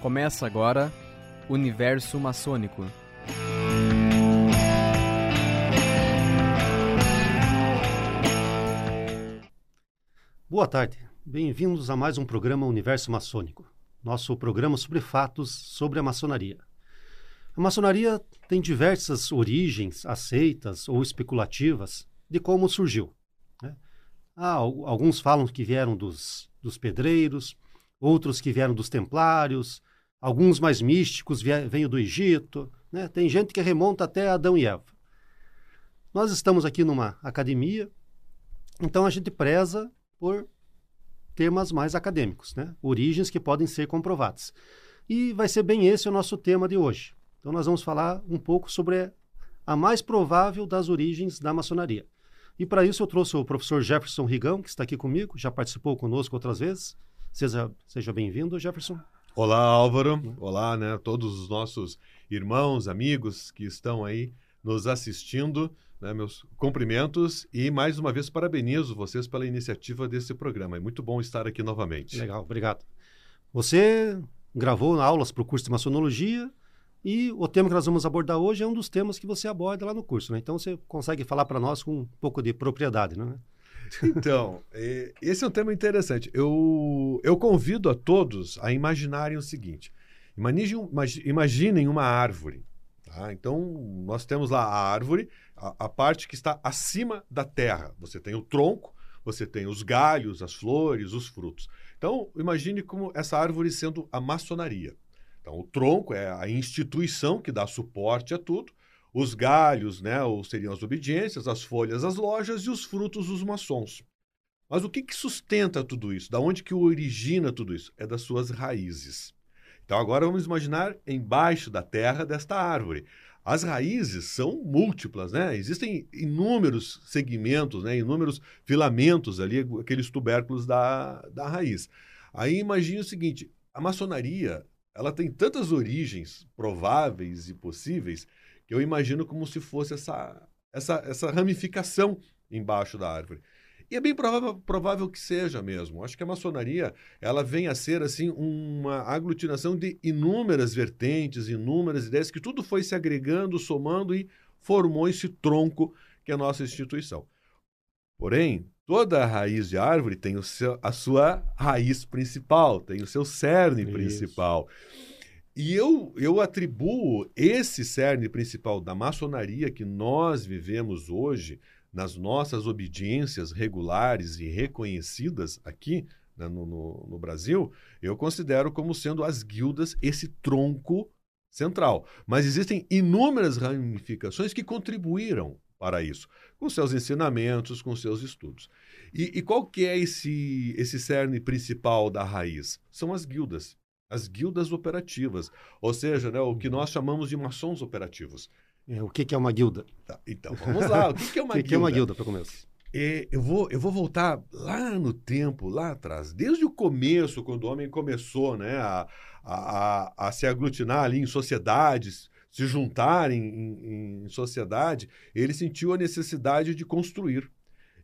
Começa agora Universo Maçônico. Boa tarde, bem-vindos a mais um programa Universo Maçônico, nosso programa sobre fatos sobre a maçonaria. A maçonaria tem diversas origens aceitas ou especulativas de como surgiu. Né? Ah, alguns falam que vieram dos, dos pedreiros, outros que vieram dos templários, alguns mais místicos vêm do Egito, né? tem gente que remonta até Adão e Eva. Nós estamos aqui numa academia, então a gente preza por temas mais acadêmicos, né? origens que podem ser comprovadas. E vai ser bem esse o nosso tema de hoje. Então nós vamos falar um pouco sobre a mais provável das origens da maçonaria. E para isso eu trouxe o professor Jefferson Rigão, que está aqui comigo, já participou conosco outras vezes. Seja, seja bem-vindo, Jefferson. Olá, Álvaro. Olá, né, todos os nossos irmãos, amigos que estão aí nos assistindo. Né, meus cumprimentos e mais uma vez parabenizo vocês pela iniciativa desse programa. É muito bom estar aqui novamente. Legal, obrigado. Você gravou aulas para o curso de maçonologia e o tema que nós vamos abordar hoje é um dos temas que você aborda lá no curso, né? Então você consegue falar para nós com um pouco de propriedade, né? Então, é, esse é um tema interessante. Eu, eu convido a todos a imaginarem o seguinte: imaginem, uma árvore. Tá? Então, nós temos lá a árvore, a, a parte que está acima da terra. Você tem o tronco, você tem os galhos, as flores, os frutos. Então, imagine como essa árvore sendo a maçonaria. Então, o tronco é a instituição que dá suporte a tudo, os galhos, né, ou seriam as obediências, as folhas, as lojas e os frutos, os maçons. Mas o que, que sustenta tudo isso? Da onde que origina tudo isso? É das suas raízes. Então agora vamos imaginar embaixo da terra desta árvore. As raízes são múltiplas, né? Existem inúmeros segmentos, né? inúmeros filamentos ali, aqueles tubérculos da, da raiz. Aí imagine o seguinte: a maçonaria ela tem tantas origens prováveis e possíveis que eu imagino como se fosse essa, essa, essa ramificação embaixo da árvore. E é bem provável, provável que seja mesmo. Acho que a maçonaria ela vem a ser assim uma aglutinação de inúmeras vertentes, inúmeras ideias, que tudo foi se agregando, somando e formou esse tronco que é a nossa instituição. Porém, toda raiz de árvore tem o seu, a sua raiz principal, tem o seu cerne Isso. principal. E eu, eu atribuo esse cerne principal da maçonaria que nós vivemos hoje, nas nossas obediências regulares e reconhecidas aqui né, no, no, no Brasil, eu considero como sendo as guildas esse tronco central. Mas existem inúmeras ramificações que contribuíram para isso, com seus ensinamentos, com seus estudos. E, e, qual que é esse, esse cerne principal da raiz? São as guildas, as guildas operativas, ou seja, né, o que nós chamamos de maçons operativos. É, o que, que, é uma guilda? Tá, então, vamos lá. O que, que é uma que guilda? O que é uma guilda, para começar? É, eu, vou, eu vou voltar lá no tempo, lá atrás, desde o começo, quando o homem começou né, a, a, a, se aglutinar ali em sociedades, se juntarem em, em sociedade, ele sentiu a necessidade de construir.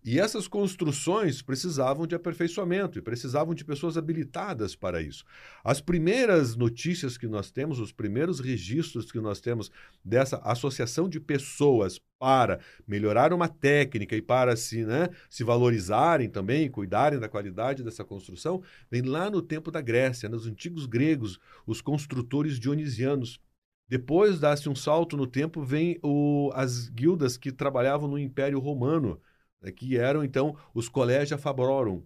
E essas construções precisavam de aperfeiçoamento e precisavam de pessoas habilitadas para isso. As primeiras notícias que nós temos, os primeiros registros que nós temos dessa associação de pessoas para melhorar uma técnica e para se, né, se valorizarem também, cuidarem da qualidade dessa construção, vem lá no tempo da Grécia, nos antigos gregos, os construtores dionisianos. Depois dá-se um salto no tempo, vem o, as guildas que trabalhavam no Império Romano, né, que eram então os collegia fabrorum.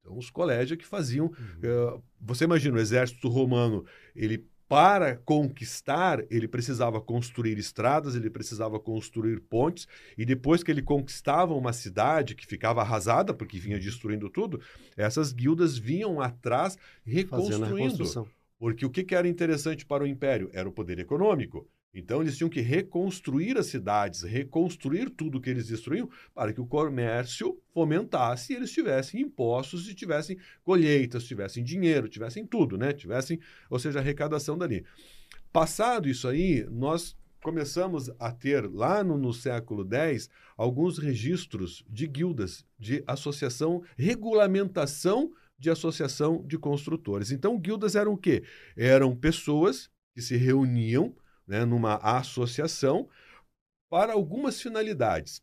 Então, os colégios que faziam. Uhum. Uh, você imagina, o exército romano, ele para conquistar, ele precisava construir estradas, ele precisava construir pontes, e depois que ele conquistava uma cidade que ficava arrasada, porque vinha uhum. destruindo tudo, essas guildas vinham atrás reconstruindo. Porque o que, que era interessante para o império? Era o poder econômico. Então eles tinham que reconstruir as cidades, reconstruir tudo que eles destruíam para que o comércio fomentasse e eles tivessem impostos e tivessem colheitas, tivessem dinheiro, tivessem tudo, né? Tivessem, ou seja, arrecadação dali. Passado isso aí, nós começamos a ter lá no, no século X alguns registros de guildas, de associação, regulamentação de associação de construtores. Então, guildas eram o quê? Eram pessoas que se reuniam né, numa associação para algumas finalidades.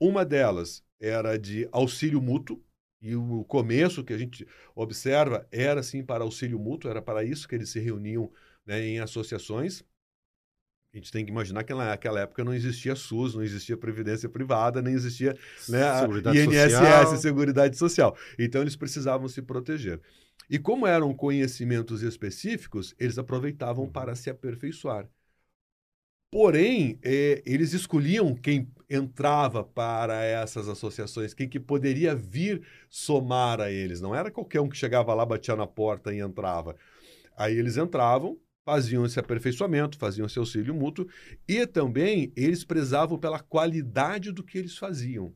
Uma delas era de auxílio mútuo, e o começo que a gente observa era sim para auxílio mútuo, era para isso que eles se reuniam né, em associações. A gente tem que imaginar que naquela época não existia SUS, não existia Previdência Privada, nem existia né, INSS, social. Seguridade Social. Então eles precisavam se proteger. E como eram conhecimentos específicos, eles aproveitavam para se aperfeiçoar. Porém, é, eles escolhiam quem entrava para essas associações, quem que poderia vir somar a eles. Não era qualquer um que chegava lá, batia na porta e entrava. Aí eles entravam, faziam esse aperfeiçoamento, faziam esse auxílio mútuo e também eles prezavam pela qualidade do que eles faziam.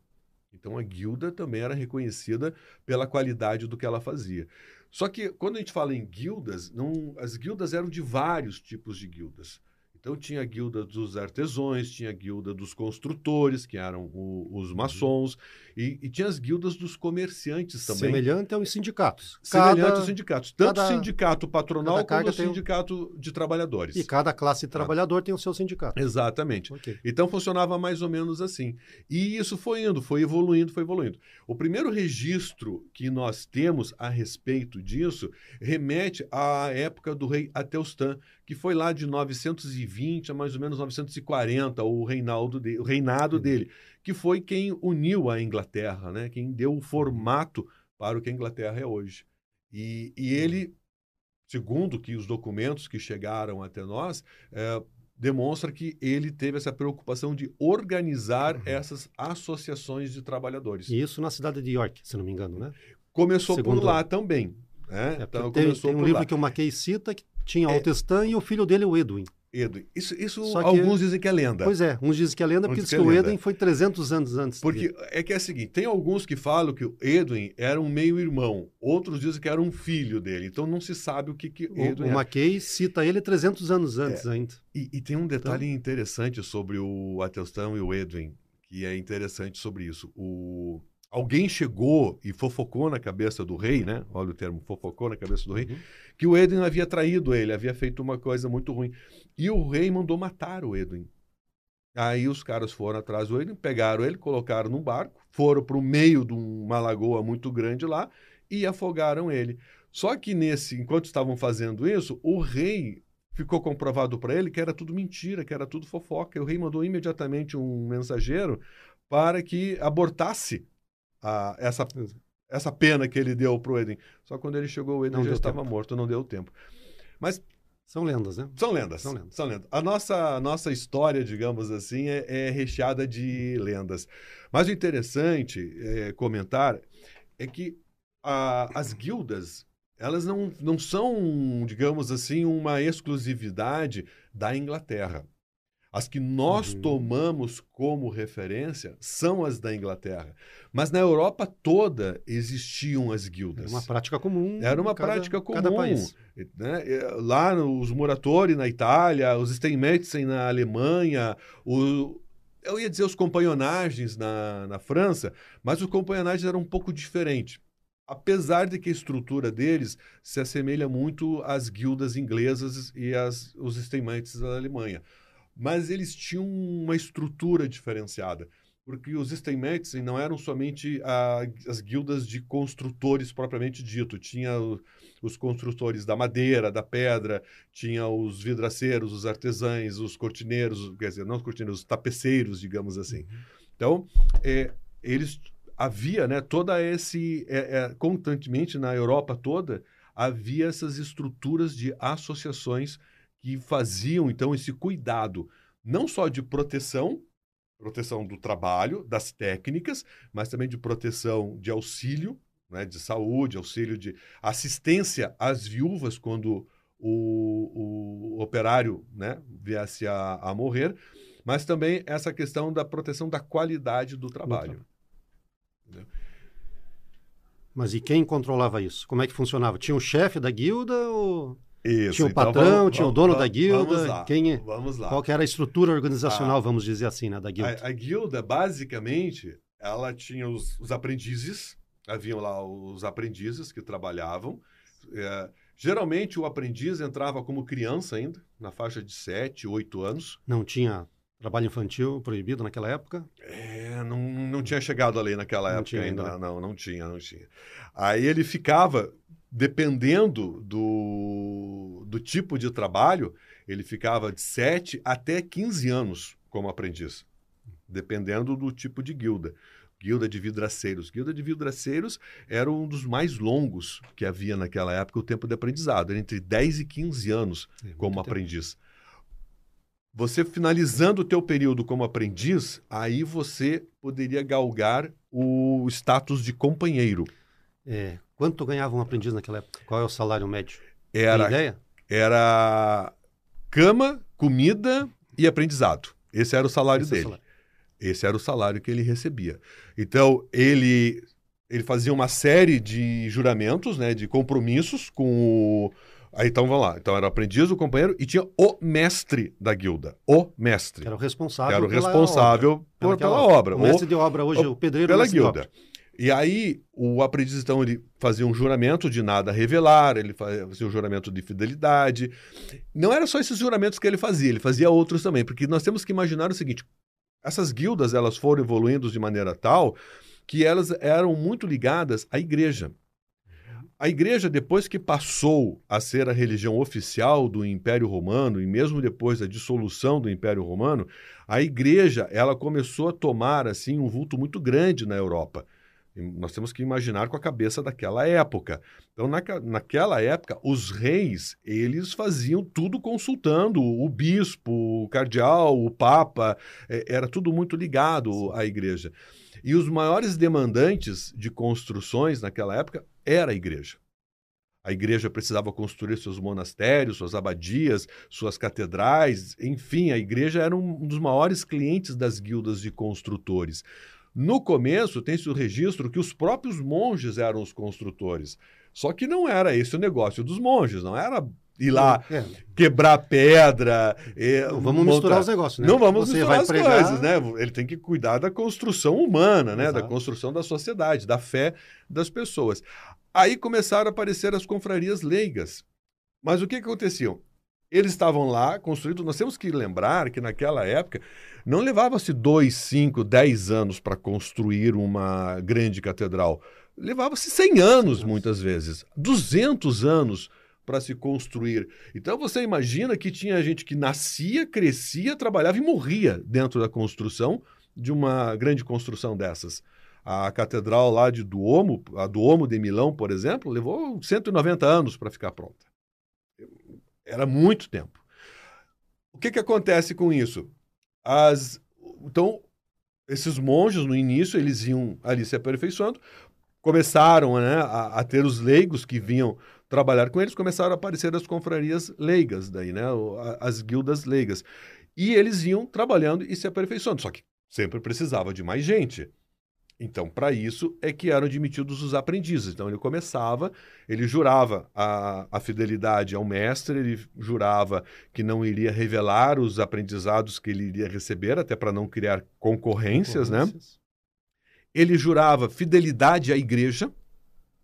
Então a guilda também era reconhecida pela qualidade do que ela fazia. Só que quando a gente fala em guildas, não, as guildas eram de vários tipos de guildas. Então tinha a guilda dos artesãos, tinha a guilda dos construtores, que eram o, os uhum. maçons, e, e, tinha as guildas dos comerciantes também. Semelhante aos sindicatos. Semelhante cada, aos sindicatos. Tanto cada, sindicato patronal quanto o sindicato de trabalhadores. E cada classe de trabalhador tem o seu sindicato. Exatamente. Okay. Então funcionava mais ou menos assim. E isso foi indo, foi evoluindo, foi evoluindo. O primeiro registro que nós temos a respeito disso remete à época do rei Atelstan, que foi lá de 920 a mais ou menos 940, o, reinaldo de, o reinado dele, que foi quem uniu a Inglaterra, né? quem deu o formato para o que a Inglaterra é hoje. E, e ele, segundo que os documentos que chegaram até nós, é, demonstra que ele teve essa preocupação de organizar uhum. essas associações de trabalhadores. E isso na cidade de York, se não me engano, né? Começou Segundo... por lá também. Né? É, então, tem, tem um livro lá. que o Mackay cita que tinha é. Altestan e o filho dele, o Edwin. Edwin. Isso, isso que, alguns dizem que é lenda. Pois é, uns dizem que é lenda, porque diz que, é o Edwin foi 300 anos antes. Porque dele. é que é o seguinte, tem alguns que falam que o Edwin era um meio-irmão, outros dizem que era um filho dele, então não se sabe o que, que o Edwin O, o Mackay cita ele 300 anos antes é. ainda. E, e, tem um detalhe então... interessante sobre o Atelstan e o Edwin, que é interessante sobre isso. O alguém chegou e fofocou na cabeça do rei, né? Olha o termo, fofocou na cabeça do rei, uhum. que o Edwin havia traído ele, havia feito uma coisa muito ruim. E o rei mandou matar o Edwin. Aí os caras foram atrás do Edwin, pegaram ele, colocaram num barco, foram para o meio de uma lagoa muito grande lá e afogaram ele. Só que nesse, enquanto estavam fazendo isso, o rei ficou comprovado para ele que era tudo mentira, que era tudo fofoca. E o rei mandou imediatamente um mensageiro para que abortasse a, essa, essa pena que ele deu para o Eden. Só quando ele chegou, o Eden não já estava tempo. morto, não deu tempo. Mas são lendas, né? São lendas. São lendas. São lendas. A nossa, a nossa história, digamos assim, é, é recheada de lendas. Mas o interessante é, comentar é que a, as guildas, elas não, não são, digamos assim, uma exclusividade da Inglaterra. As que nós uhum. tomamos como referência são as da Inglaterra. Mas na Europa toda existiam as guildas. Era uma prática comum. Era uma cada, prática comum. Cada país. Né? Lá os Muratori na Itália, os Steinmetzen na Alemanha, o, eu ia dizer os companhonagens na, na França, mas os companhonagens eram um pouco diferentes. Apesar de que a estrutura deles se assemelha muito às guildas inglesas e às, os da Alemanha mas eles tinham uma estrutura diferenciada, porque os Steinmetzen não eram somente a, as guildas de construtores propriamente dito, tinha o, os construtores da madeira, da pedra, tinha os vidraceiros, os artesãos, os cortineiros, quer dizer, não os cortineiros, os tapeceiros, digamos assim. Uhum. Então, é, eles havia, né, toda esse é, é, constantemente na Europa toda havia essas estruturas de associações que faziam então esse cuidado não só de proteção, proteção do trabalho, das técnicas, mas também de proteção de auxílio, né, de saúde, auxílio de assistência às viúvas quando o, o operário né, viesse a, a morrer, mas também essa questão da proteção da qualidade do trabalho. Mas e quem controlava isso? Como é que funcionava? Tinha o chefe da guilda ou isso, tinha o então patrão, vamos, tinha o dono vamos, da guilda. Vamos lá, quem é, vamos lá. Qual era a estrutura organizacional, ah, vamos dizer assim, né, da guilda? A, a, guilda, basicamente, ela tinha os, os aprendizes, haviam lá os aprendizes que trabalhavam. É, geralmente o aprendiz entrava como criança ainda, na faixa de 7, 8 anos. Não tinha trabalho infantil proibido naquela época? É, não, não tinha chegado a lei naquela Não época ainda. ainda, né? Não, não tinha, não tinha. Aí ele ficava, dependendo do, do tipo de trabalho, ele ficava de 7 até 15 anos como aprendiz, dependendo do tipo de guilda. Guilda de vidraceiros. Guilda de vidraceiros era um dos mais longos que havia naquela época, o tempo de aprendizado, era entre 10 e 15 anos É, como tempo. aprendiz. Você finalizando o teu período como aprendiz, aí você poderia galgar o status de companheiro. É, quanto ganhava um aprendiz naquela época? Qual é o salário médio? Tem Era, ideia? era cama, comida e aprendizado. Esse era o salário Esse é o dele. salário. Esse era o salário que ele recebia. Então, ele, ele fazia uma série de juramentos, né, de compromissos com o. Aí, então, vamos lá. Então, era o aprendiz, o companheiro, e tinha o mestre da guilda. O mestre. Era o responsável era o pela responsável obra. por, Pelaquela pela obra. O o- mestre de obra hoje, o- o pedreiro pela guilda. E aí, o aprendiz, então, ele fazia um juramento de nada revelar, ele fazia um juramento de fidelidade. Não era só esses juramentos que ele fazia, ele fazia outros também, porque nós temos que imaginar o seguinte: essas guildas, elas foram evoluindo de maneira tal que elas eram muito ligadas à igreja. A igreja, depois que passou a ser a religião oficial do Império Romano, e mesmo depois da dissolução do Império Romano, a igreja ela começou a tomar assim um vulto muito grande na Europa. Nós temos que imaginar com a cabeça daquela época. Então, naca- naquela época, os reis, eles faziam tudo consultando o bispo, o cardeal, o papa, eh, era tudo muito ligado à igreja. E os maiores demandantes de construções naquela época era a igreja. A igreja precisava construir seus monastérios, suas abadias, suas catedrais, enfim, a igreja era um dos maiores clientes das guildas de construtores. No começo, tem-se o registro que os próprios monges eram os construtores. Só que não era esse o negócio dos monges, não era ir lá É, quebrar pedra. não vamos montar- misturar os negócios, né? não vamos Você misturar vai as pregar, coisas, né? Ele tem que cuidar da construção humana, né? Da Exato. construção da sociedade, da fé das pessoas. Aí começaram a aparecer as confrarias leigas. Mas o que, que acontecia? Eles estavam lá construídos. Nós temos que lembrar que naquela época não levava-se dois, cinco, dez anos para construir uma grande catedral. Levava-se 100 anos, muitas vezes, 200 anos para se construir. Então você imagina que tinha gente que nascia, crescia, trabalhava e morria dentro da construção de uma grande construção dessas. A catedral lá de Duomo, a Duomo de Milão, por exemplo, levou 190 anos para ficar pronta. Era muito tempo. O que, que acontece com isso? As, então, esses monges, no início, eles iam ali se aperfeiçoando, começaram né, a, a ter os leigos que vinham trabalhar com eles, começaram a aparecer as confrarias leigas, daí, né, as guildas leigas. E eles iam trabalhando e se aperfeiçoando, só que sempre precisava de mais gente. Então, para isso é que eram admitidos os aprendizes. Então, ele começava, ele jurava a, a fidelidade ao mestre, ele jurava que não iria revelar os aprendizados que ele iria receber, até para não criar concorrências, né? Concorrências. Ele jurava fidelidade à igreja,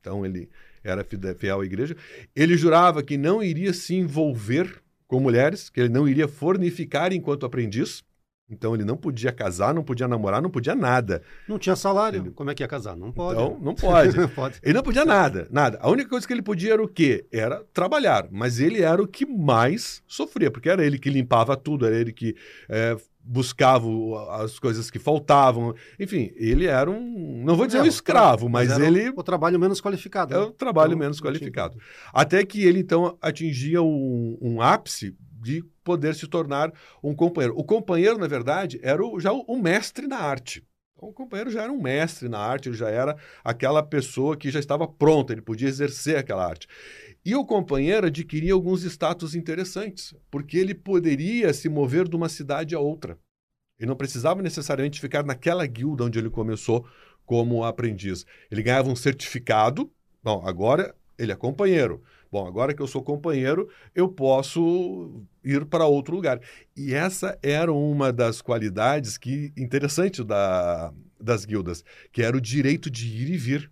então ele era fiel à igreja. Ele jurava que não iria se envolver com mulheres, que ele não iria fornificar enquanto aprendiz. Então ele não podia casar, não podia namorar, não podia nada. Não tinha salário. Ele- Como é que ia casar? Não pode. Então não pode. Não pode. Ele não podia nada, nada. A única coisa que ele podia era o quê? Era trabalhar. Mas ele era o que mais sofria, porque era ele que limpava tudo, era ele que eh, buscava as coisas que faltavam. Enfim, ele era um. Não vou dizer É, um escravo, mas, o- ele O trabalho menos qualificado. é né? o trabalho Então, menos qualificado. Até que ele, então, atingia um, um ápice de poder se tornar um companheiro. O companheiro, na verdade, era o- já o, o mestre na arte. Então, o companheiro já era um mestre na arte, ele já era aquela pessoa que já estava pronta, ele podia exercer aquela arte. E o companheiro adquiria alguns status interessantes, porque ele poderia se mover de uma cidade a outra. Ele não precisava necessariamente ficar naquela guilda onde ele começou como aprendiz. Ele ganhava um certificado. Bom, agora ele é companheiro. Bom, agora que eu sou companheiro, eu posso ir para outro lugar. E essa era uma das qualidades que interessante da, das guildas, que era o direito de ir e vir.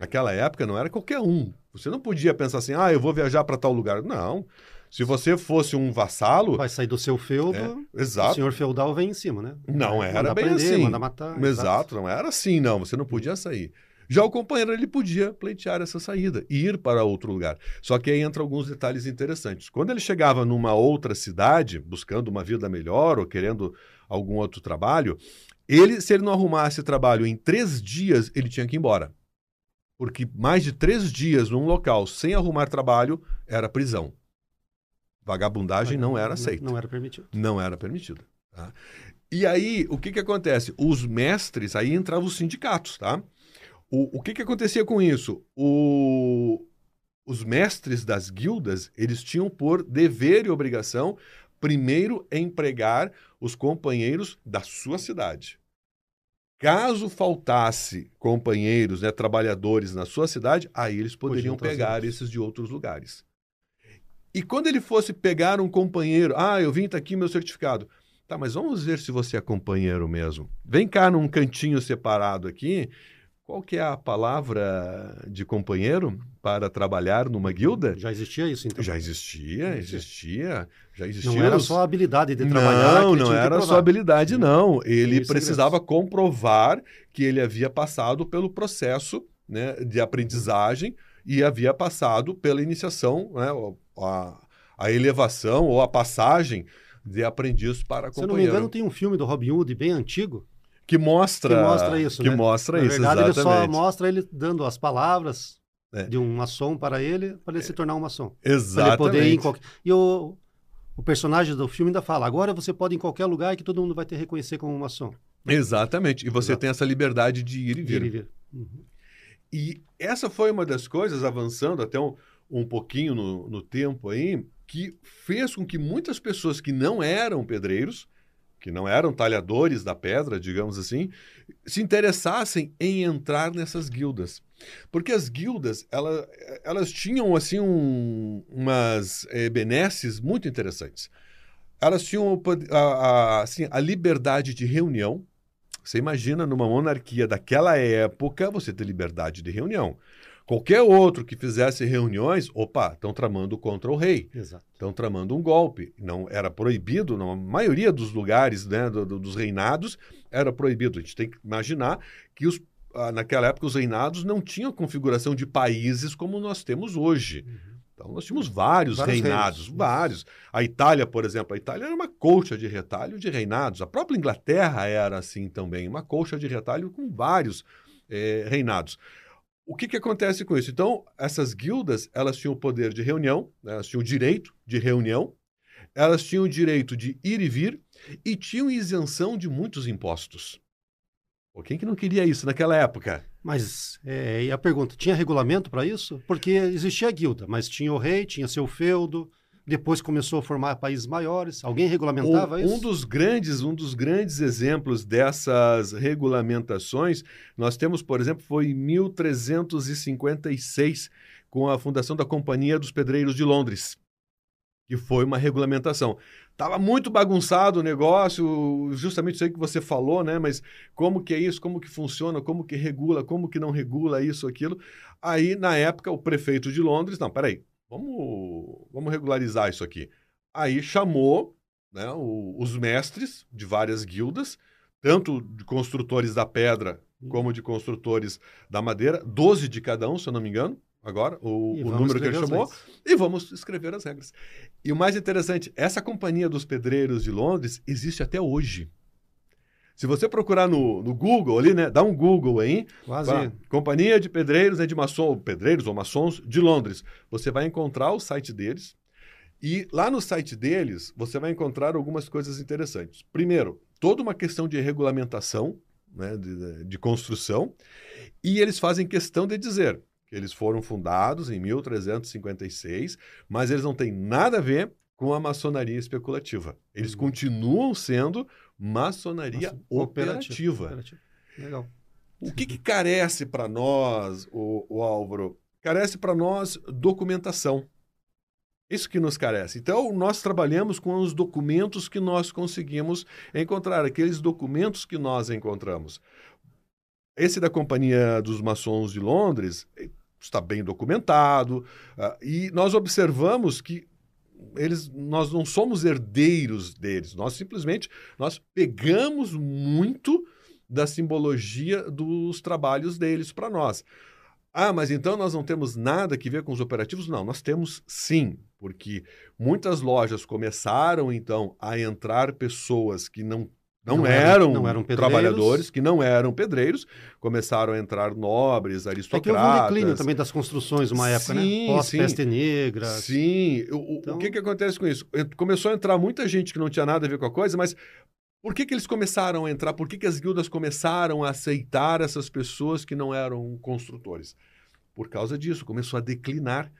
Naquela época não era qualquer um. Você não podia pensar assim, ah, eu vou viajar para tal lugar. Não. Se você fosse um vassalo. Vai sair do seu feudo, é, exato. o senhor feudal vem em cima, né? Não era manda bem prender, assim. Manda matar. Exato, exato, não era assim, não. Você não podia sair. Já o companheiro ele podia pleitear essa saída e ir para outro lugar. Só que aí entra alguns detalhes interessantes. Quando ele chegava numa outra cidade, buscando uma vida melhor ou querendo algum outro trabalho, ele, se ele não arrumasse trabalho em três dias, ele tinha que ir embora. Porque mais de três dias num local sem arrumar trabalho era prisão. Vagabundagem não era aceita. Não, era permitido. Não era permitido. Tá? E aí, o que, que acontece? Os mestres, aí entravam os sindicatos, tá? O, o que, que acontecia com isso? O, os mestres das guildas, eles tinham por dever e obrigação, primeiro, empregar os companheiros da sua cidade. Caso faltasse companheiros, né, trabalhadores na sua cidade, aí eles poderiam pegar esses de outros lugares. E quando ele fosse pegar um companheiro, ah, eu vim, tá aqui meu certificado. Tá, mas vamos ver se você é companheiro mesmo. Vem cá num cantinho separado aqui qual que é a palavra de companheiro para trabalhar numa guilda? Já existia isso, então? Já existia, existia. Já existia. Não era só a habilidade de trabalhar. Não, não era só habilidade, não. Ele precisava comprovar que ele havia passado pelo processo né, de aprendizagem e havia passado pela iniciação, né, a, a elevação ou a passagem de aprendiz para companheiro. Se não me engano, tem um filme do Robin Hood bem antigo, que mostra, que mostra isso. Que né? mostra Na isso, verdade, exatamente. ele só mostra ele dando as palavras É. de um maçom para ele, para ele se tornar um maçom. Exatamente. ele poder ir em qualquer... E o, o personagem do filme ainda fala, agora você pode ir em qualquer lugar que todo mundo vai te reconhecer como um maçom. Exatamente. E você Exato. tem essa liberdade de ir e vir. Ir e vir. Uhum. E essa foi uma das coisas, avançando até um, um pouquinho no, no tempo aí, que fez com que muitas pessoas que não eram pedreiros, que não eram talhadores da pedra, digamos assim, se interessassem em entrar nessas guildas. Porque as guildas, ela, elas tinham, assim, um, umas eh, benesses muito interessantes. Elas tinham a, a, assim, a liberdade de reunião. Você imagina, numa monarquia daquela época, você ter liberdade de reunião. Qualquer outro que fizesse reuniões, opa, estão tramando contra o rei estão tramando um golpe. Não era proibido, na maioria dos lugares né, do- do- dos reinados era proibido. A gente tem que imaginar que os, ah, naquela época os reinados não tinham configuração de países como nós temos hoje. Então nós tínhamos vários, Vários reinados, reinos. vários. A Itália, por exemplo, a Itália era uma colcha de retalho de reinados. A própria Inglaterra era assim também, uma colcha de retalho com vários eh, reinados. O que, que acontece com isso? Então, essas guildas, elas tinham o poder de reunião, né? elas tinham o direito de reunião, elas tinham o direito de ir e vir e tinham isenção de muitos impostos. Pô, quem que não queria isso naquela época? Mas, é, e a pergunta, tinha regulamento para isso? Porque existia a guilda, mas tinha o rei, tinha seu feudo, depois começou a formar países maiores. Alguém regulamentava um, isso? um dos grandes, um dos grandes exemplos dessas regulamentações, nós temos, por exemplo, foi em 1356, com a fundação da Companhia dos Pedreiros de Londres, que foi uma regulamentação. Estava muito bagunçado o negócio, justamente isso aí que você falou, né? Mas como que é isso, como que funciona, como que regula, como que não regula isso, aquilo. Aí, na época, o prefeito de Londres, não, peraí, vamos, vamos regularizar isso aqui. Aí chamou né, o- os mestres de várias guildas, tanto de construtores da pedra como de construtores da madeira, 12 de cada um, se eu não me engano, agora, o, o número que ele chamou, e vamos escrever as regras. E o mais interessante, essa companhia dos pedreiros de Londres existe até hoje. Se você procurar no, no Google ali, né? Dá um Google aí. Quase. Companhia de Pedreiros, né, de maçom, pedreiros ou maçons de Londres. Você vai encontrar o site deles. E lá no site deles, você vai encontrar algumas coisas interessantes. Primeiro, toda uma questão de regulamentação, né, de, de construção. E eles fazem questão de dizer que eles foram fundados em 1356, mas eles não têm nada a ver com a maçonaria especulativa. Eles Uhum. continuam sendo maçonaria operativa. operativa. Legal. O que, que carece para nós, o, o Álvaro? Carece para nós documentação. Isso que nos carece. Então, nós trabalhamos com os documentos que nós conseguimos encontrar, aqueles documentos que nós encontramos. esse da Companhia dos Maçons de Londres eh, está bem documentado, uh, e nós observamos que eles, nós não somos herdeiros deles, nós simplesmente nós pegamos muito da simbologia dos trabalhos deles para nós. Ah, mas então nós não temos nada que ver com os operativos? Não, nós temos sim, porque muitas lojas começaram então a entrar pessoas que não não, não eram, não eram trabalhadores, que não eram pedreiros, começaram a entrar nobres, aristocratas. É que houve um declínio também das construções uma época, né? sim, né? Pós-peste negra. Sim, o, então... o que, que acontece com isso? Começou a entrar muita gente que não tinha nada a ver com a coisa, mas por que, que eles começaram a entrar? Por que, que as guildas começaram a aceitar essas pessoas que não eram construtores? Por causa disso, começou a declinar.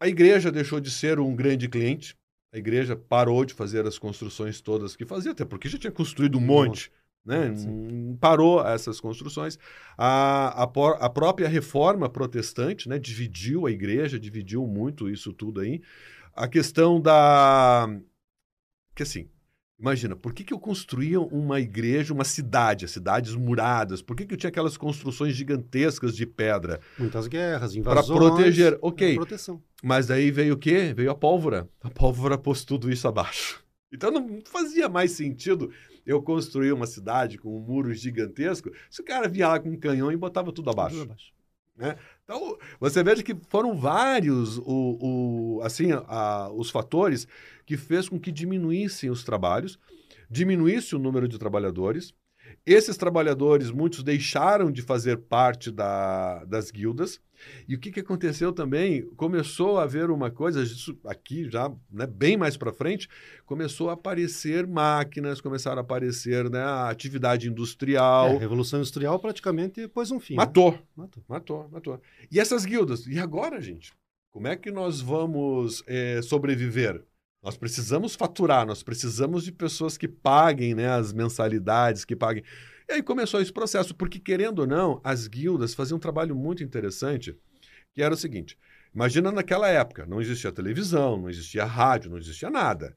A igreja deixou de ser um grande cliente, a igreja parou de fazer as construções todas que fazia, até porque já tinha construído um monte. Né? Parou essas construções. A, a, a, própria reforma protestante né, dividiu a igreja, dividiu muito isso tudo aí. A questão da. Que assim, Imagina, por que, que eu construía uma igreja, uma cidade, as cidades muradas? Por que, que eu tinha aquelas construções gigantescas de pedra? Muitas guerras, invasões. Para proteger. Ok. Proteção. Mas daí veio o quê? Veio a pólvora. A pólvora pôs tudo isso abaixo. Então não fazia mais sentido eu construir uma cidade com um muro gigantesco se o cara vinha lá com um canhão e botava tudo abaixo. Tudo abaixo. Né? Então, você veja que foram vários o, o, assim, a, os fatores que fez com que diminuíssem os trabalhos, diminuísse o número de trabalhadores. Esses trabalhadores, muitos deixaram de fazer parte da, das guildas, e o que, que aconteceu também? Começou a haver uma coisa, isso aqui já né, bem mais para frente, começou a aparecer máquinas, começaram a aparecer né, a atividade industrial. É, a Revolução Industrial praticamente pôs um fim. Matou, né? matou, matou, matou. E essas guildas? E agora, gente? Como é que nós vamos é, sobreviver? Nós precisamos faturar, nós precisamos de pessoas que paguem né, as mensalidades, que paguem. E aí começou esse processo, porque, querendo ou não, as guildas faziam um trabalho muito interessante, que era o seguinte: imagina naquela época, não existia televisão, não existia rádio, não existia nada.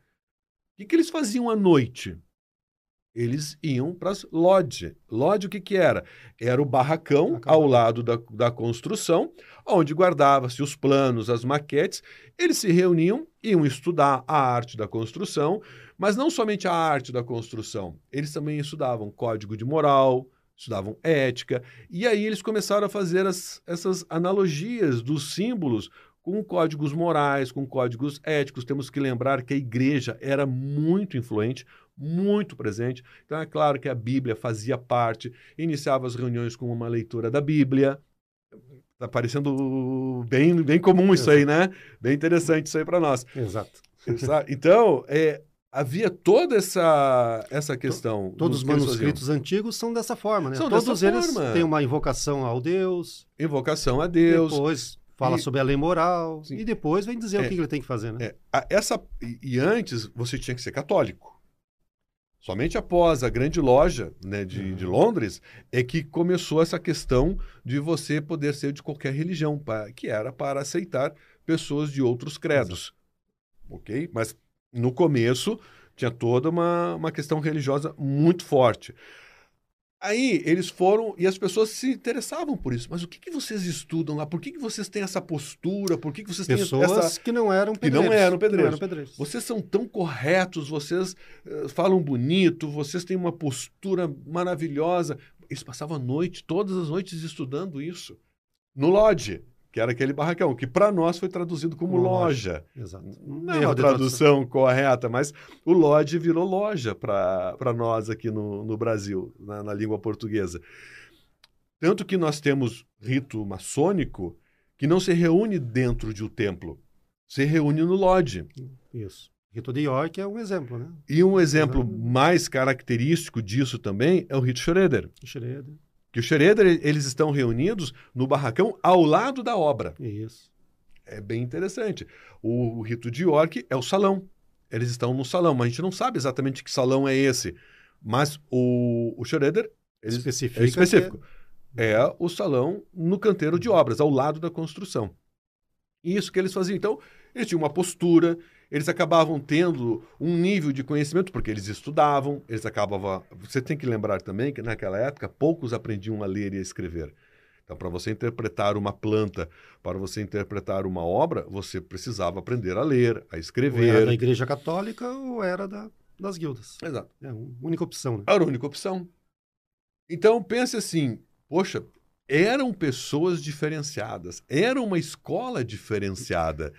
O que, que eles faziam à noite? Eles iam para as lodge. Lodge o que, que era? Era o barracão ao lado da, da construção, onde guardava-se os planos, as maquetes. Eles se reuniam, iam estudar a arte da construção, mas não somente a arte da construção, eles também estudavam código de moral, estudavam ética, e aí eles começaram a fazer as, essas analogias dos símbolos com códigos morais, com códigos éticos. Temos que lembrar que a igreja era muito influente, muito presente. Então é claro que a Bíblia fazia parte, iniciava as reuniões com uma leitura da Bíblia. Está parecendo bem, bem comum isso aí, né? Bem interessante isso aí para nós. Exato. Então, é, havia toda essa, essa questão. Todos os manuscritos antigos são dessa forma, né? São Todos eles forma. têm uma invocação ao Deus. Invocação a Deus. Depois fala e, sobre a lei moral. Sim. E depois vem dizer é, o que ele tem que fazer, né? É, essa, e, antes você tinha que ser católico. Somente após a grande loja né, de, uhum. de Londres é que começou essa questão de você poder ser de qualquer religião, pra, que era para aceitar pessoas de outros credos. Ok? Mas no começo tinha toda uma, uma questão religiosa muito forte. Aí eles foram e as pessoas se interessavam por isso. Mas o que, que vocês estudam lá? Por que, que vocês têm essa postura? Por que, que vocês pessoas têm essa... que não eram pedreiros. Que não eram pedreiros. Não eram pedreiros. Vocês são tão corretos, vocês uh, falam bonito, vocês têm uma postura maravilhosa. Eles passavam a noite, todas as noites estudando isso. No Lodge que era aquele barracão, que para nós foi traduzido como, loja. loja. Exato. Não é a tradução correta, mas o lodge virou loja para nós aqui no, no Brasil, na, na, língua portuguesa. Tanto que nós temos rito maçônico que não se reúne dentro de um templo, se reúne no lodge. Isso. Rito de York é um exemplo, né? E um exemplo mais característico disso também é o rito Schroeder. Schroeder que o Schroeder, eles estão reunidos no barracão ao lado da obra. Isso. É bem interessante. O, o rito de York é o salão. Eles estão no salão, mas a gente não sabe exatamente que salão é esse. Mas o, o Schroeder ele, é específico. É o salão no canteiro de obras, ao lado da construção. E isso que eles faziam. Então, eles tinham uma postura, eles acabavam tendo um nível de conhecimento, porque eles estudavam, eles acabavam. Você tem que lembrar também que naquela época poucos aprendiam a ler e a escrever. Então, para você interpretar uma planta, para você interpretar uma obra, você precisava aprender a ler, a escrever. Ou era da Igreja Católica ou era da, das guildas. Exato. É a única opção, né? Era a única opção. Então, pense assim: poxa, eram pessoas diferenciadas, era uma escola diferenciada.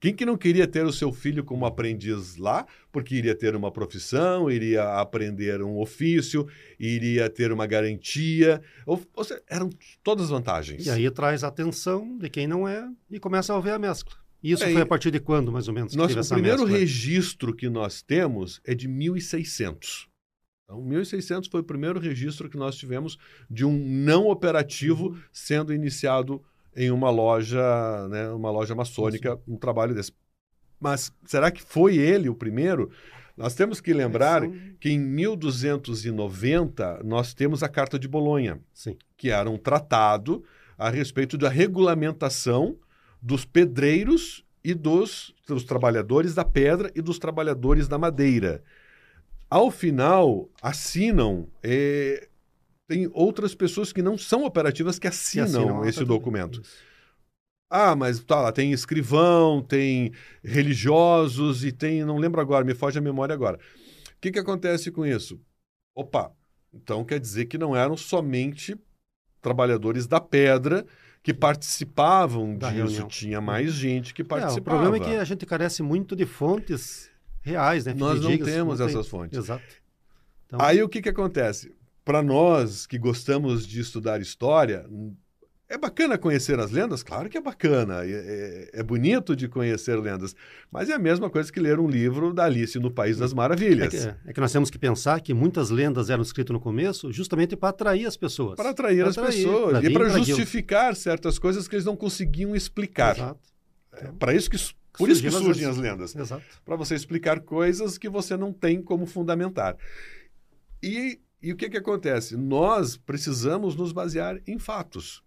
Quem que não queria ter o seu filho como aprendiz lá, porque iria ter uma profissão, iria aprender um ofício, iria ter uma garantia, ou, ou seja, eram todas vantagens. E aí traz a atenção de quem não é e começa a ver a mescla. Isso É, foi a partir de quando, mais ou menos? que Nosso, o primeiro mescla? registro que nós temos é de 1600. Então, 1600 foi o primeiro registro que nós tivemos de um não operativo Uhum. sendo iniciado em uma loja, né, uma loja maçônica, um trabalho desse. Mas será que foi ele o primeiro? Nós temos que lembrar São- que em 1290 nós temos a Carta de Bolonha, Sim. que era um tratado a respeito da regulamentação dos pedreiros e dos, dos trabalhadores da pedra e dos trabalhadores da madeira. Ao final, assinam. eh, tem outras pessoas que não são operativas que assinam, assinam esse documento. Isso. Ah, mas tá lá, tem escrivão, tem religiosos e tem. Não lembro agora, me foge a memória agora. O que, que acontece com isso? Opa, então quer dizer que não eram somente trabalhadores da pedra que participavam Da disso, reunião. tinha mais gente que É, participava. o problema é que a gente carece muito de fontes reais, né? Nós não temos tem. essas fontes. Exato. Então, Aí o que, que acontece? Para nós que gostamos de estudar história, é bacana conhecer as lendas? Claro que é bacana, é, é- é bonito de conhecer lendas, mas é a mesma coisa que ler um livro da Alice no País das é Maravilhas. que, é que nós temos que pensar que muitas lendas eram escritas no começo justamente para atrair as pessoas. Para atrair Pra as atrair, pessoas pra e para justificar certas coisas que eles não conseguiam explicar. Exato. Para isso que por isso que surgem as lendas. Exato. para você explicar coisas que você não tem como fundamentar. E, e o que, que acontece? Nós precisamos nos basear em fatos.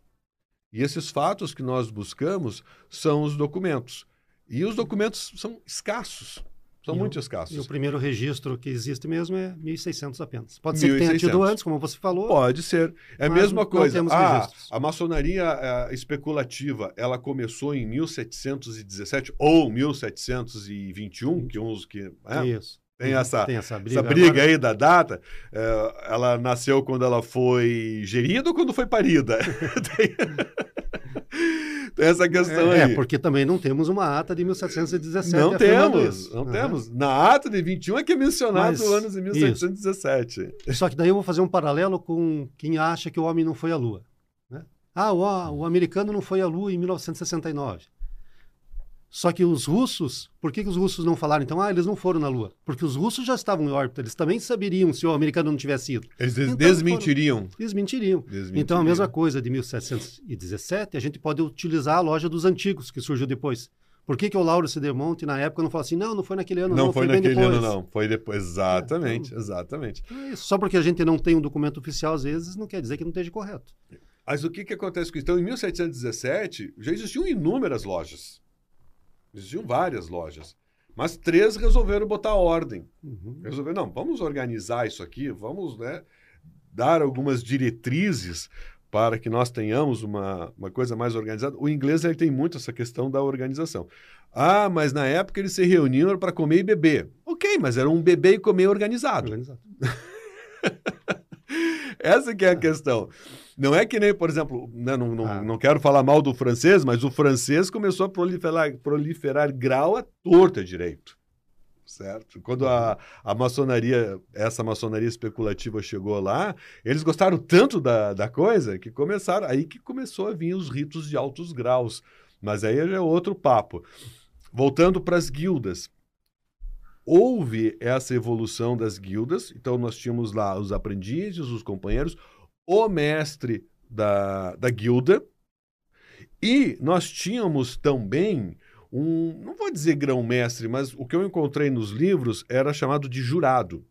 E esses fatos que nós buscamos são os documentos. E os documentos são escassos. São E o- muito E o escassos. primeiro registro que existe mesmo é 1600 apenas. Pode ser que tenha 1600. tido antes, como você falou. Pode ser. É a mesma coisa. Ah, a maçonaria eh, especulativa, ela começou em 1717 ou 1721, que uns que... né, Isso. Tem essa- Tem essa briga. Essa briga aí da data, eh, ela nasceu quando ela foi gerida ou quando foi parida? tem... essa questão É, aí. porque também não temos uma ata de 1717 Não temos, isso. não Aham. temos. Na ata de 21 é que é mencionado Mas, o ano de 1717. Só que daí eu vou fazer um paralelo com quem acha que o homem não foi à Lua. né? Ah, o, o americano não foi à Lua em 1969. Só que os russos, por que, que os russos não falaram então? Ah, eles não foram na Lua. Porque os russos já estavam em órbita, eles também saberiam se o americano não tivesse ido. Eles des- Então, desmentiriam. Eles mentiriam. desmentiriam. Então, a mesma coisa de 1717, a gente pode utilizar a loja dos antigos, que surgiu depois. Por que, que o Lauro Sidermonte, na época, não falou assim, não, não foi naquele ano, Não, não, foi bem naquele ano, não. Foi depois. Exatamente, então- exatamente. É isso. Só porque a gente não tem um documento oficial, às vezes, não quer dizer que não esteja correto. Mas o que, que acontece com isso? Então, em 1717, já existiam inúmeras lojas. Existiam várias lojas. Mas três resolveram botar ordem. Uhum. Resolveram, não, vamos organizar isso aqui, vamos né, dar algumas diretrizes para que nós tenhamos uma, uma coisa mais organizada. O inglês ele tem muito essa questão da organização. Ah, mas na época eles se reuniam para comer e beber. Ok, mas era um beber e comer organizado. Organizado. Essa que é a questão. Não é que nem, por exemplo, né, não, não, Ah. não quero falar mal do francês, mas o francês começou a proliferar, proliferar grau à torta direito. Certo? Quando a, a maçonaria, essa maçonaria especulativa chegou lá, eles gostaram tanto da, da coisa que começaram, aí que começou a vir os ritos de altos graus. Mas aí já é outro papo. Voltando para as guildas. Houve essa evolução das guildas, então nós tínhamos lá os aprendizes, os companheiros, o mestre da, da guilda, e nós tínhamos também um, não vou dizer grão-mestre, mas o que eu encontrei nos livros era chamado de jurado.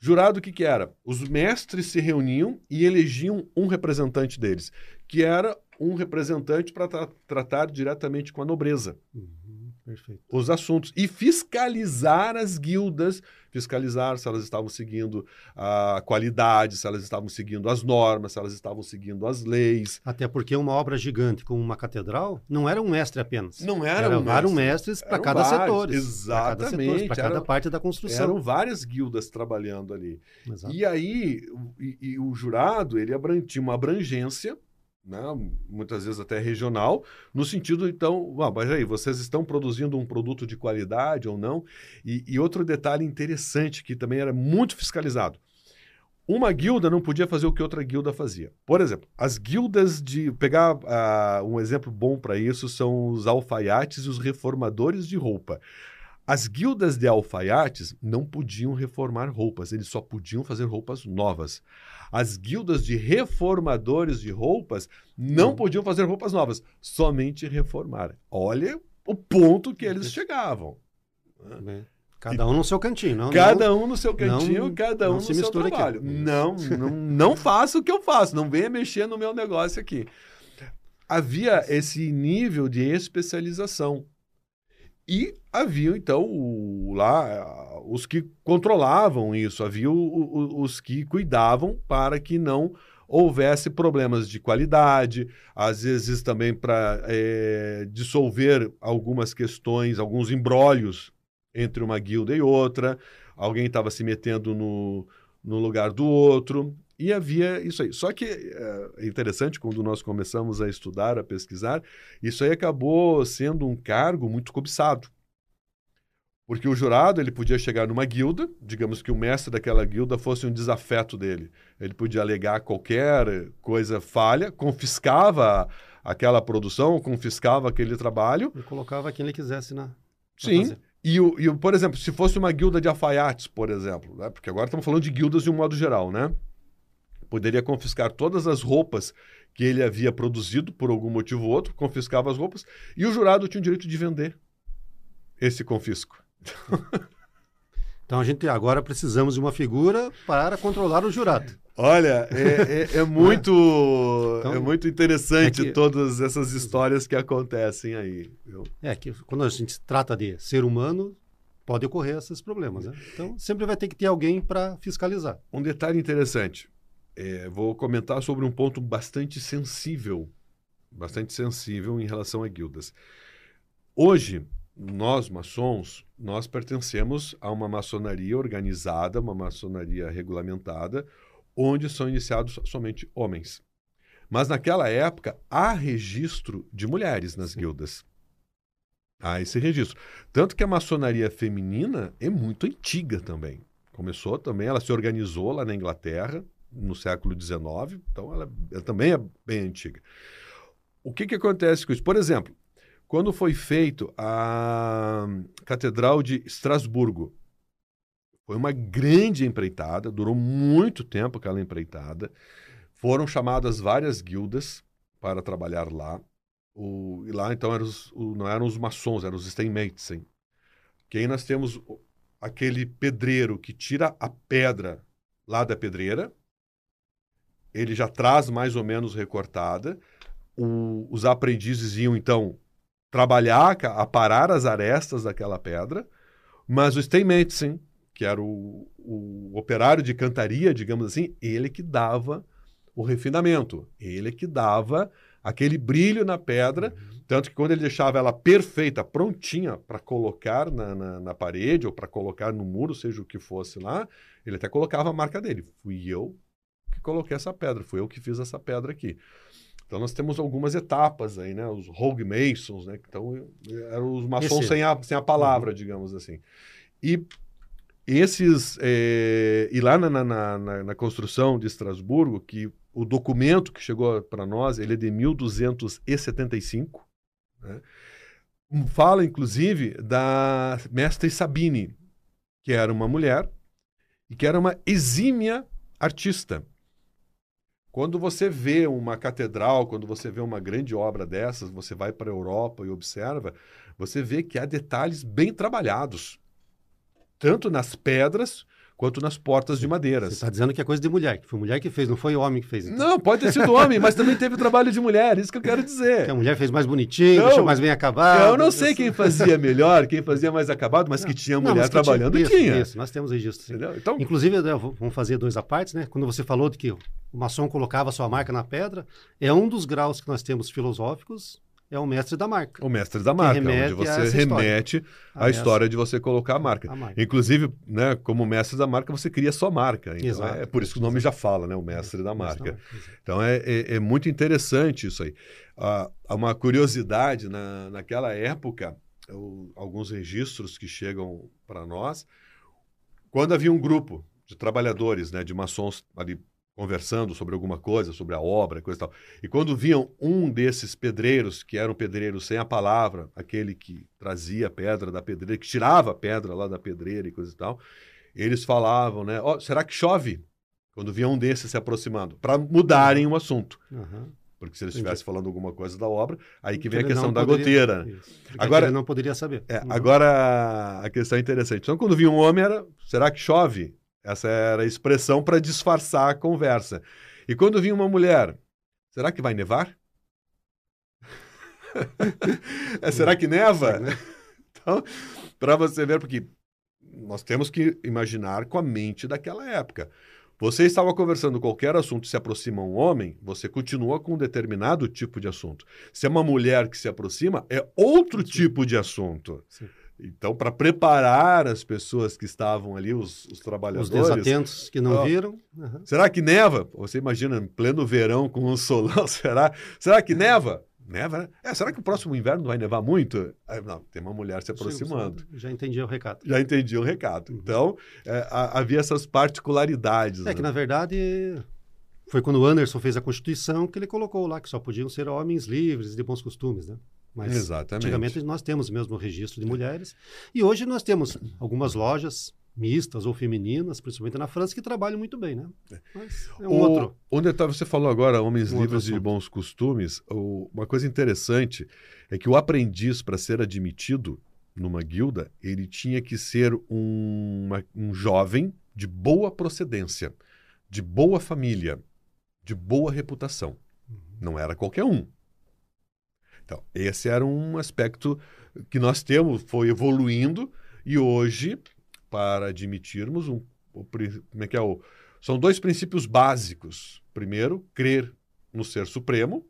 Jurado o que, que era? Os mestres se reuniam e elegiam um representante deles, que era um representante para tratar diretamente com a nobreza. Uhum. Perfeito. os assuntos e fiscalizar as guildas, fiscalizar se elas estavam seguindo a qualidade, se elas estavam seguindo as normas, se elas estavam seguindo as leis. Até porque uma obra gigante como uma catedral não era um mestre apenas. Não era Eram um mestre. mestres para Eram cada vários, setor. exatamente, Para cada, eram- parte da construção. Eram várias guildas trabalhando ali. Exato. E aí, o- e, e o jurado, ele abran- tinha uma abrangência, né, muitas vezes até regional, no sentido, então, ah, mas aí, vocês estão produzindo um produto de qualidade ou não? E, e outro detalhe interessante, que também era muito fiscalizado. Uma guilda não podia fazer o que outra guilda fazia. Por exemplo, as guildas de. Pegar ah, um exemplo bom para isso são os alfaiates e os reformadores de roupa. As guildas de alfaiates não podiam reformar roupas, eles só podiam fazer roupas novas. As guildas de reformadores de roupas não Hum. podiam fazer roupas novas, somente reformar. Olha o ponto que eles chegavam. né? Cada um no seu cantinho. Não, Cada um no seu cantinho, não- cada um não no se seu aqui. trabalho. Isso. Não, não, não faça o que eu faço, não venha mexer no meu negócio aqui. Havia esse nível de especialização. E havia, então, o- lá os que controlavam isso, havia o- o- os que cuidavam para que não houvesse problemas de qualidade, às vezes também para dissolver algumas questões, alguns embrólios entre uma guilda e outra, alguém estava se metendo no, no lugar do outro, e havia isso aí. Só que eh, é interessante, quando nós começamos a estudar, a pesquisar, isso aí acabou sendo um cargo muito cobiçado. Porque o jurado ele podia chegar numa guilda, digamos que o mestre daquela guilda fosse um desafeto dele. Ele podia alegar qualquer coisa falha, confiscava aquela produção, confiscava aquele trabalho. E colocava quem ele quisesse na. Sim. fazer. E, o, e por exemplo, se fosse uma guilda de alfaiates, por exemplo, né? porque agora estamos falando de guildas de um modo geral, né? Poderia confiscar todas as roupas que ele havia produzido por algum motivo ou outro, confiscava as roupas, e o jurado tinha o direito de vender esse confisco. Então a gente agora precisamos de uma figura para controlar o jurado. Olha, é, é- é muito, Então, é muito interessante é que- todas essas histórias que acontecem aí. viu? É que quando a gente trata de ser humano, pode ocorrer esses problemas. Né? Então sempre vai ter que ter alguém para fiscalizar. Um detalhe interessante. É, vou comentar sobre um ponto bastante sensível, bastante sensível em relação a guildas. Hoje, nós maçons, nós pertencemos a uma maçonaria organizada, uma maçonaria regulamentada, onde são iniciados somente homens. Mas naquela época há registro de mulheres nas guildas. Há esse registro. Tanto que a maçonaria feminina é muito antiga também. Começou também, ela se organizou lá na Inglaterra, no século XIX, então ela, ela também é bem antiga. O que, que acontece com isso? Por exemplo, quando foi feito a Catedral de Estrasburgo, foi uma grande empreitada, durou muito tempo aquela empreitada. Foram chamadas várias guildas para trabalhar lá. O, e lá, então, eram os, o- não eram os maçons, eram os Steinmetzen. Que aí nós temos aquele pedreiro que tira a pedra lá da pedreira, ele já traz mais ou menos recortada. O- os aprendizes iam, então, trabalhar, ca- aparar as arestas daquela pedra, mas o Steinmetzen, que era o, o operário de cantaria, digamos assim, ele que dava o refinamento, ele que dava aquele brilho na pedra, tanto que quando ele deixava ela perfeita, prontinha para colocar na, na, na parede ou para colocar no muro, seja o que fosse lá, ele até colocava a marca dele. Fui eu coloquei essa pedra, fui eu que fiz essa pedra aqui. Então nós temos algumas etapas aí, né? Os Rogue Masons, né? Então eram os maçons Esse- sem a, sem a palavra, digamos assim. E esses eh, e lá na, na, na- na- na construção de Estrasburgo, que o documento que chegou para nós ele é de 1275, né? fala inclusive da mestre Sabine, que era uma mulher e que era uma exímia artista. Quando você vê uma catedral, quando você vê uma grande obra dessas, você vai para a Europa e observa, você vê que há detalhes bem trabalhados, tanto nas pedras quanto nas portas de Você madeiras. está dizendo que é coisa de mulher, que foi mulher que fez, não foi homem que fez. Então. Não, pode ter sido homem, mas também teve trabalho de mulher, isso que eu quero Que dizer. a mulher fez mais bonitinho, Não, deixou mais bem acabado. Eu não sei Isso- quem fazia melhor, quem fazia mais acabado, mas que tinha Não, mulher mas que tinha- trabalhando, isso, tinha. Isso, nós temos registro. sim. Entendeu? Então, Inclusive, vamos fazer dois apartes, né? Quando você falou de que o maçom colocava sua marca na pedra, é um dos graus que nós temos filosóficos, é o mestre da marca. o mestre da marca, onde você história. remete A a essa- história de você colocar a marca. A marca. Inclusive, né, como mestre da marca, você cria sua marca. Então, Exato. é por isso que o nome já fala, né? O mestre da marca. exato. Então é, é- é muito interessante isso aí. Ah, há uma curiosidade, na, naquela época, o- alguns registros que chegam para nós, quando havia um grupo de trabalhadores, né, de maçons ali conversando sobre alguma coisa, sobre a obra, coisa e tal, e quando viam um desses pedreiros, que era um pedreiro sem a palavra, aquele que trazia a pedra da pedreira, que tirava a pedra lá da pedreira e coisa e tal, eles falavam, né, ó, será que chove? Quando via um desses se aproximando, para mudarem o assunto. Aham. Porque se eles estivessem falando alguma coisa da obra, aí que vem a questão da poderia- goteira. Agora- ele não poderia saber. É, Uhum. agora a questão é interessante. Então, quando vinha um homem, era será que chove? Essa era a expressão para disfarçar a conversa. E quando vinha uma mulher, será que vai nevar? É, será que neva? Então, para você ver, porque nós temos que imaginar com a mente daquela época. Você estava conversando qualquer assunto, se aproxima um homem, você continua com um determinado tipo de assunto. Se é uma mulher que se aproxima, é outro tipo de assunto. Sim. Então, para preparar as pessoas que estavam ali, os, os Os trabalhadores. desatentos que não Ó. viram. aham. Será que neva? Você imagina, em pleno verão, com um solão, será? Será que neva? Neva, né? É, será que o próximo inverno vai nevar muito? Não, tem uma mulher se aproximando. Já entendi o recado. Já entendi o recado. Então, é, ha- havia essas particularidades. É né? que, na verdade, foi quando o Anderson fez a Constituição que ele colocou lá que só podiam ser homens livres de bons costumes, né? Mas Exatamente. antigamente nós temos mesmo o registro de mulheres. E hoje nós temos algumas lojas mistas ou femininas, principalmente na França, que trabalham muito bem, né? Mas é um O- outro. Onde tá- você falou agora, homens Um livres de bons costumes, o- uma coisa interessante é que o aprendiz, para ser admitido numa guilda, ele tinha que ser um, uma- um jovem de boa procedência, de boa família, de boa reputação. Não era qualquer um. Então, esse era um aspecto que nós temos, foi evoluindo, e hoje, para admitirmos um, o como é que é o, são dois princípios básicos. Primeiro, crer no ser supremo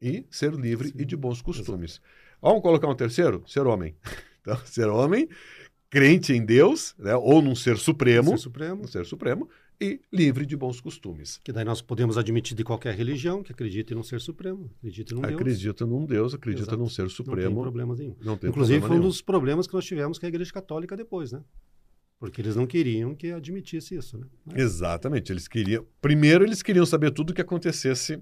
e ser livre Sim, e de bons costumes. Vamos colocar um terceiro? Ser homem. Então, ser homem, crente em Deus, né, ou num ser supremo, Ser Supremo, um ser supremo, e livre de bons costumes. que daí nós podemos admitir de qualquer religião que acredite num ser supremo, acredite num Deus. Acredita num Deus, acredita Exato. num ser Não tem supremo. problema nenhum. Não tem Inclusive, problema foi um nenhum. dos problemas que nós tivemos com a Igreja Católica depois, né? Porque eles não queriam que admitisse isso, né? Mas- Exatamente. Eles queriam. Primeiro, eles queriam saber tudo o que acontecesse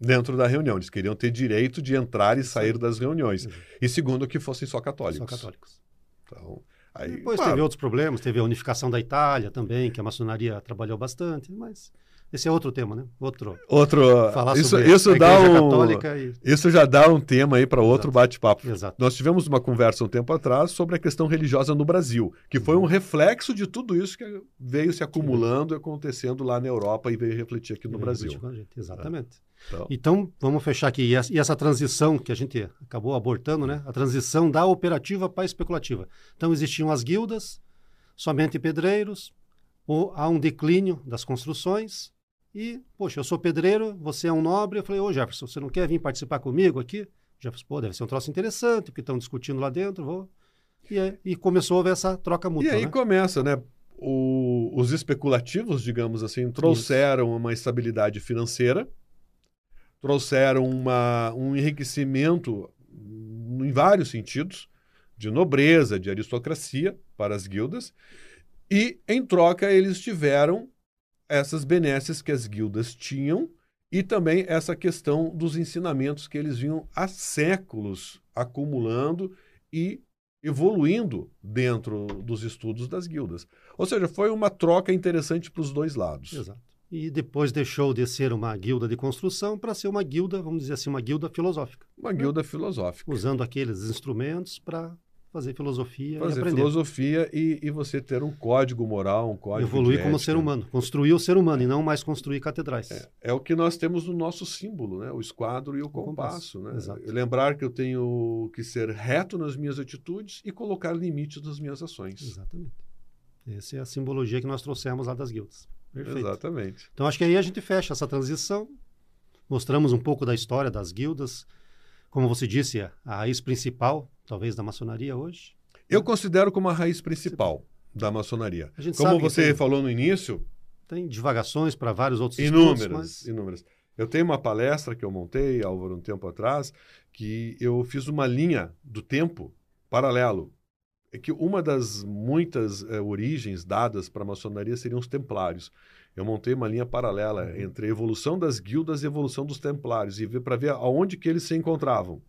dentro da reunião. Eles queriam ter direito de entrar e sair das reuniões. Exato. E segundo, que fossem só católicos. Só católicos. Então, aí, Depois claro, teve outros problemas, teve a unificação da Itália também, que a maçonaria trabalhou bastante, mas esse é outro tema, né? Outro. outro. Falar isso sobre isso a dá um. Católica e... Isso já dá um tema aí para outro bate-papo. Exato. Nós tivemos uma conversa um tempo atrás sobre a questão religiosa no Brasil, que foi um reflexo de tudo isso que veio se acumulando e acontecendo lá na Europa e veio refletir aqui no Brasil. Exatamente. Então, Então, vamos fechar aqui. E essa, e essa transição que a gente acabou abortando, né? A transição da operativa para a especulativa. Então, existiam as guildas, somente pedreiros, ou há um declínio das construções. E, poxa, eu sou pedreiro, você é um nobre. Eu falei, ô Jefferson, você não quer vir participar comigo aqui? Jefferson, pô, deve ser um troço interessante, porque estão discutindo lá dentro, vou. E, é- e começou a haver essa troca E mútua. aí né? começa, né? O- os especulativos, digamos assim, trouxeram uma estabilidade financeira, trouxeram uma, um enriquecimento em vários sentidos, de nobreza, de aristocracia para as guildas, e em troca eles tiveram essas benesses que as guildas tinham e também essa questão dos ensinamentos que eles vinham há séculos acumulando e evoluindo dentro dos estudos das guildas. Ou seja, foi uma troca interessante para os dois lados. Exato. E depois deixou de ser uma guilda de construção para ser uma guilda, vamos dizer assim, uma guilda filosófica. Uma guilda filosófica. usando aqueles instrumentos para fazer filosofia Fazer e aprender. filosofia e, e você ter um código moral, um código Evoluir como ser humano. Construir o ser humano e não mais construir catedrais. É, é o que nós temos no nosso símbolo, né? O esquadro e o compasso, compasso, né? Lembrar que eu tenho que ser reto nas minhas atitudes e colocar limites nas minhas ações. Exatamente. Essa é a simbologia que nós trouxemos lá das guildas. Perfeito. Exatamente. Então acho que aí a gente fecha essa transição, mostramos um pouco da história das guildas, como você disse, a a raiz principal, talvez, da maçonaria hoje. Eu considero como a raiz principal da maçonaria. Como você tem- falou no início, Tem divagações para vários outros Inúmeras, estudos, mas inúmeras. Eu tenho uma palestra que eu montei, Álvaro, um tempo atrás, que eu fiz uma linha do tempo paralelo. É que uma das muitas eh, origens dadas para a maçonaria seriam os templários. Eu montei uma linha paralela Uhum. entre a evolução das guildas e a evolução dos templários, e ver para ver aonde que eles se encontravam.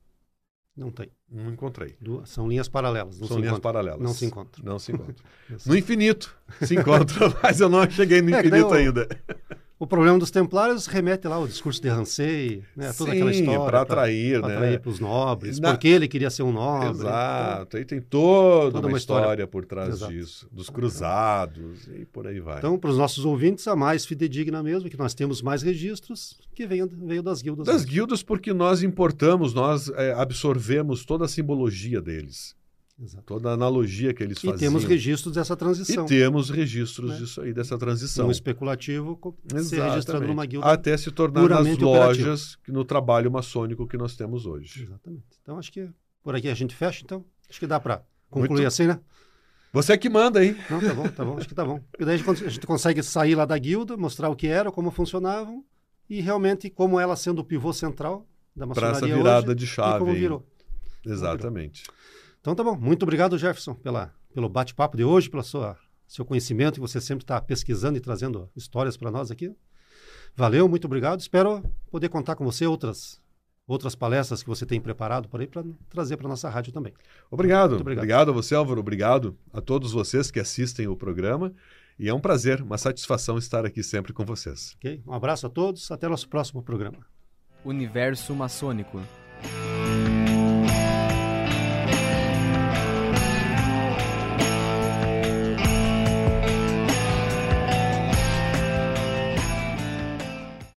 não tem. Não encontrei. Duas- são linhas paralelas. Não São linhas encontram. paralelas. Não se encontram. Não se encontram. No infinito se encontra, mas eu não cheguei no É, infinito o- ainda. O problema dos templários remete lá ao discurso de Rancey, né? toda aquela Sim, história. para atrair, Para né? atrair para os nobres, Na- porque ele queria ser um nobre. Exato. Aí tem toda, Toda uma, uma história, história. por trás Exato. disso. Dos cruzados e por aí vai. Então, para os nossos ouvintes, a mais fidedigna mesmo, que nós temos mais registros, que veio, veio das guildas. das mesmo. guildas, porque nós importamos, nós é, absorvemos toda a simbologia deles, Exato. toda a analogia que eles E faziam. temos registros dessa E transição. temos registros Né? disso aí, dessa transição. Um especulativo Exatamente. registrado numa guilda. Até se tornar nas lojas, que- no trabalho maçônico que nós temos hoje. Exatamente. Então, acho que por aqui a gente fecha, então. Acho que dá para concluir Muito- assim, né? Você é que manda, hein? Não, tá bom, tá bom, acho que tá bom. Porque daí a gente, a gente consegue sair lá da guilda, mostrar o que era, como funcionavam e realmente como ela sendo o pivô central da maçonaria essa virada hoje, de e chave. como aí. virou. Exatamente. Então tá bom. Muito obrigado, Jefferson, pela, pelo bate-papo de hoje, pelo sua, seu conhecimento, que você sempre está pesquisando e trazendo histórias para nós aqui. Valeu, muito obrigado. Espero poder contar com você outras outras palestras que você tem preparado por aí para trazer para nossa rádio também. Obrigado. Muito obrigado. obrigado. a você, Álvaro. Obrigado a todos vocês que assistem o programa. E é um prazer, uma satisfação estar aqui sempre com vocês. Ok? Um abraço a todos. Até nosso próximo programa. Universo maçônico.